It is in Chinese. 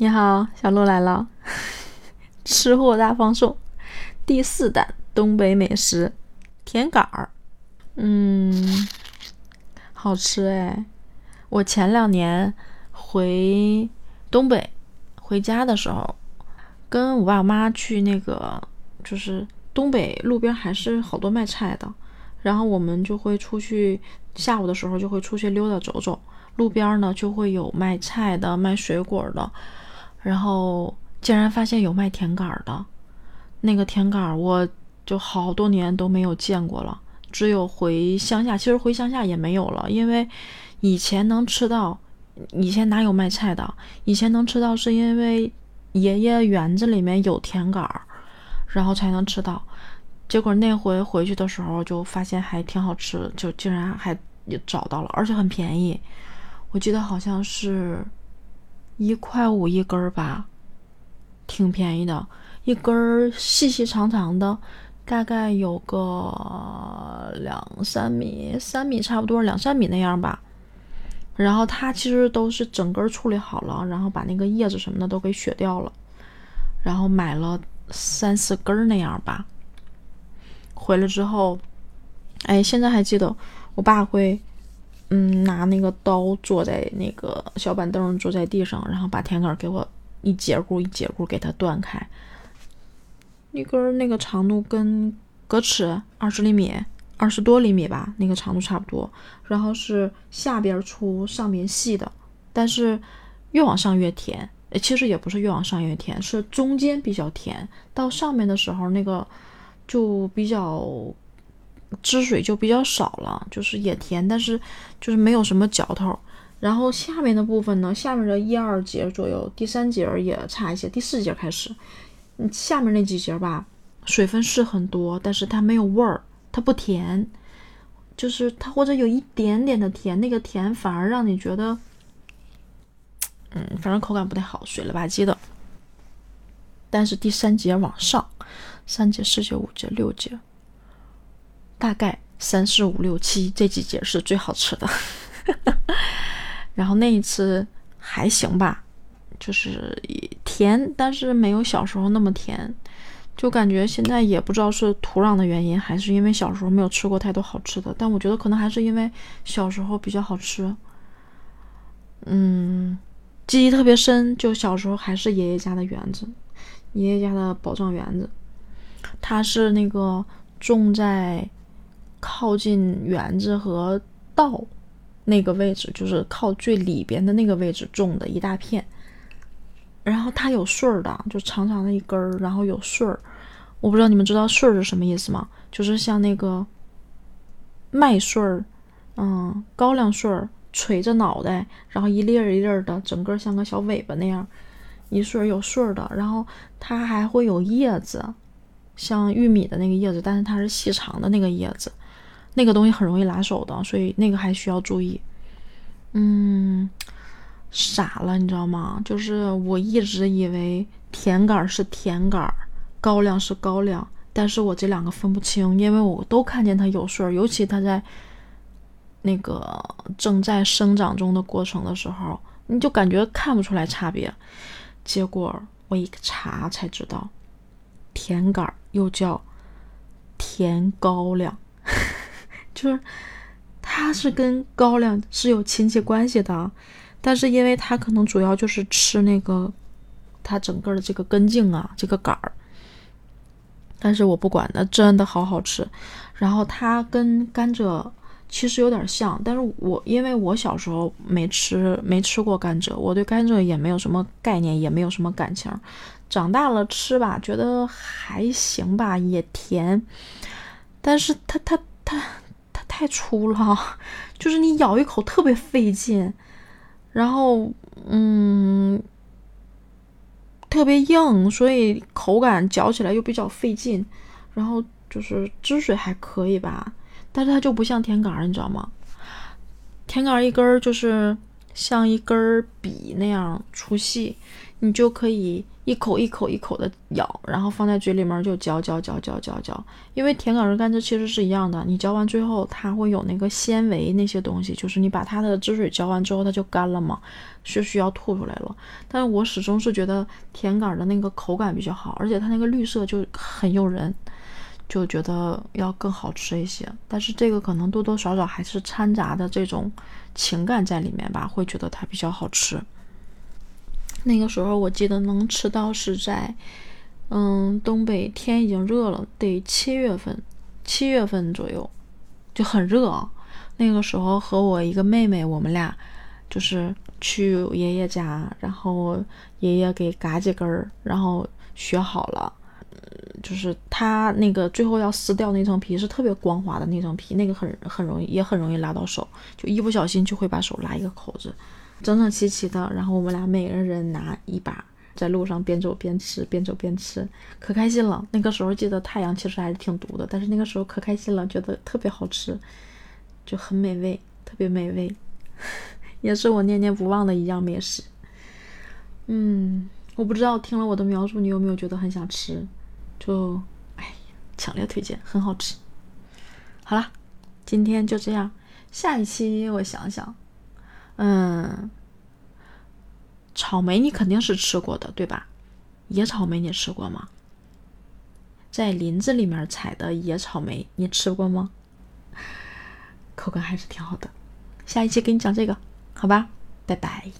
你好，小鹿来了，吃货大放送，第四弹东北美食。甜杆儿，嗯，好吃哎！我前两年回东北回家的时候，跟我爸妈去那个，就是东北路边还是好多卖菜的，然后我们就会出去，下午的时候就会出去溜达走走，路边呢就会有卖菜的、卖水果的。然后竟然发现有卖甜杆儿的，那个甜杆儿我就好多年都没有见过了，只有回乡下，其实回乡下也没有了，因为以前能吃到，以前哪有卖菜的？以前能吃到是因为爷爷园子里面有甜杆儿，然后才能吃到。结果那回回去的时候就发现还挺好吃，就竟然还找到了，而且很便宜，我记得好像是。一块五一根吧，挺便宜的。一根细细长长的，大概有个两三米、三米差不多，两三米那样吧。然后它其实都是整根处理好了，然后把那个叶子什么的都给削掉了。然后买了三四根那样吧。回来之后，哎，现在还记得我爸会。嗯，拿那个刀坐在那个小板凳，坐在地上，然后把甜杆给我一节骨一节骨给它断开，一根那个长度跟格尺二十厘米，二十多厘米吧，那个长度差不多。然后是下边粗，上面细的，但是越往上越甜。其实也不是越往上越甜，是中间比较甜，到上面的时候那个就比较。汁水就比较少了，就是也甜，但是就是没有什么嚼头。然后下面的部分呢，下面的一二节左右，第三节也差一些，第四节开始，嗯，下面那几节吧，水分是很多，但是它没有味儿，它不甜，就是它或者有一点点的甜，那个甜反而让你觉得，嗯，反正口感不太好，水了吧唧的。但是第三节往上，三节、四节、五节、六节。大概三四五六七这几节是最好吃的，然后那一次还行吧，就是甜，但是没有小时候那么甜，就感觉现在也不知道是土壤的原因，还是因为小时候没有吃过太多好吃的，但我觉得可能还是因为小时候比较好吃。嗯，记忆特别深，就小时候还是爷爷家的园子，爷爷家的宝藏园子，它是那个种在。靠近园子和道那个位置，就是靠最里边的那个位置种的一大片。然后它有穗儿的，就长长的一根儿，然后有穗儿。我不知道你们知道穗儿是什么意思吗？就是像那个麦穗儿，嗯，高粱穗儿，垂着脑袋，然后一粒儿一粒儿的，整个像个小尾巴那样，一穗儿有穗儿的。然后它还会有叶子，像玉米的那个叶子，但是它是细长的那个叶子。那个东西很容易拿手的，所以那个还需要注意。嗯，傻了，你知道吗？就是我一直以为甜杆是甜杆，高粱是高粱，但是我这两个分不清，因为我都看见它有穗儿，尤其它在那个正在生长中的过程的时候，你就感觉看不出来差别。结果我一查才知道，甜杆又叫甜高粱。就是，它是跟高粱是有亲戚关系的，但是因为它可能主要就是吃那个它整个的这个根茎啊，这个杆儿。但是我不管，那真的好好吃。然后它跟甘蔗其实有点像，但是我因为我小时候没吃没吃过甘蔗，我对甘蔗也没有什么概念，也没有什么感情。长大了吃吧，觉得还行吧，也甜，但是它它它。太粗了，就是你咬一口特别费劲，然后嗯，特别硬，所以口感嚼起来又比较费劲。然后就是汁水还可以吧，但是它就不像甜杆儿，你知道吗？甜杆儿一根儿就是像一根儿笔那样粗细，你就可以一口一口一口的咬，然后放在嘴里面就嚼嚼嚼嚼嚼嚼。因为甜杆跟甘蔗其实是一样的，你嚼完最后它会有那个纤维那些东西，就是你把它的汁水嚼完之后它就干了嘛，是需要吐出来了。但是我始终是觉得甜杆的那个口感比较好，而且它那个绿色就很诱人，就觉得要更好吃一些。但是这个可能多多少少还是掺杂的这种情感在里面吧，会觉得它比较好吃。那个时候我记得能吃到是在，嗯，东北天已经热了，得七月份，七月份左右就很热。那个时候和我一个妹妹，我们俩就是去爷爷家，然后爷爷给嘎几根儿，然后削好了，就是他那个最后要撕掉那层皮是特别光滑的那层皮，那个很很容易，也很容易拉到手，就一不小心就会把手拉一个口子。整整齐齐的，然后我们俩每个人拿一把，在路上边走边吃，边走边吃，可开心了。那个时候记得太阳其实还是挺毒的，但是那个时候可开心了，觉得特别好吃，就很美味，特别美味，也是我念念不忘的一样美食。嗯，我不知道听了我的描述，你有没有觉得很想吃？就，哎，强烈推荐，很好吃。好了，今天就这样，下一期我想想。嗯，草莓你肯定是吃过的，对吧？野草莓你吃过吗？在林子里面采的野草莓你吃过吗？口感还是挺好的。下一期给你讲这个，好吧？拜拜。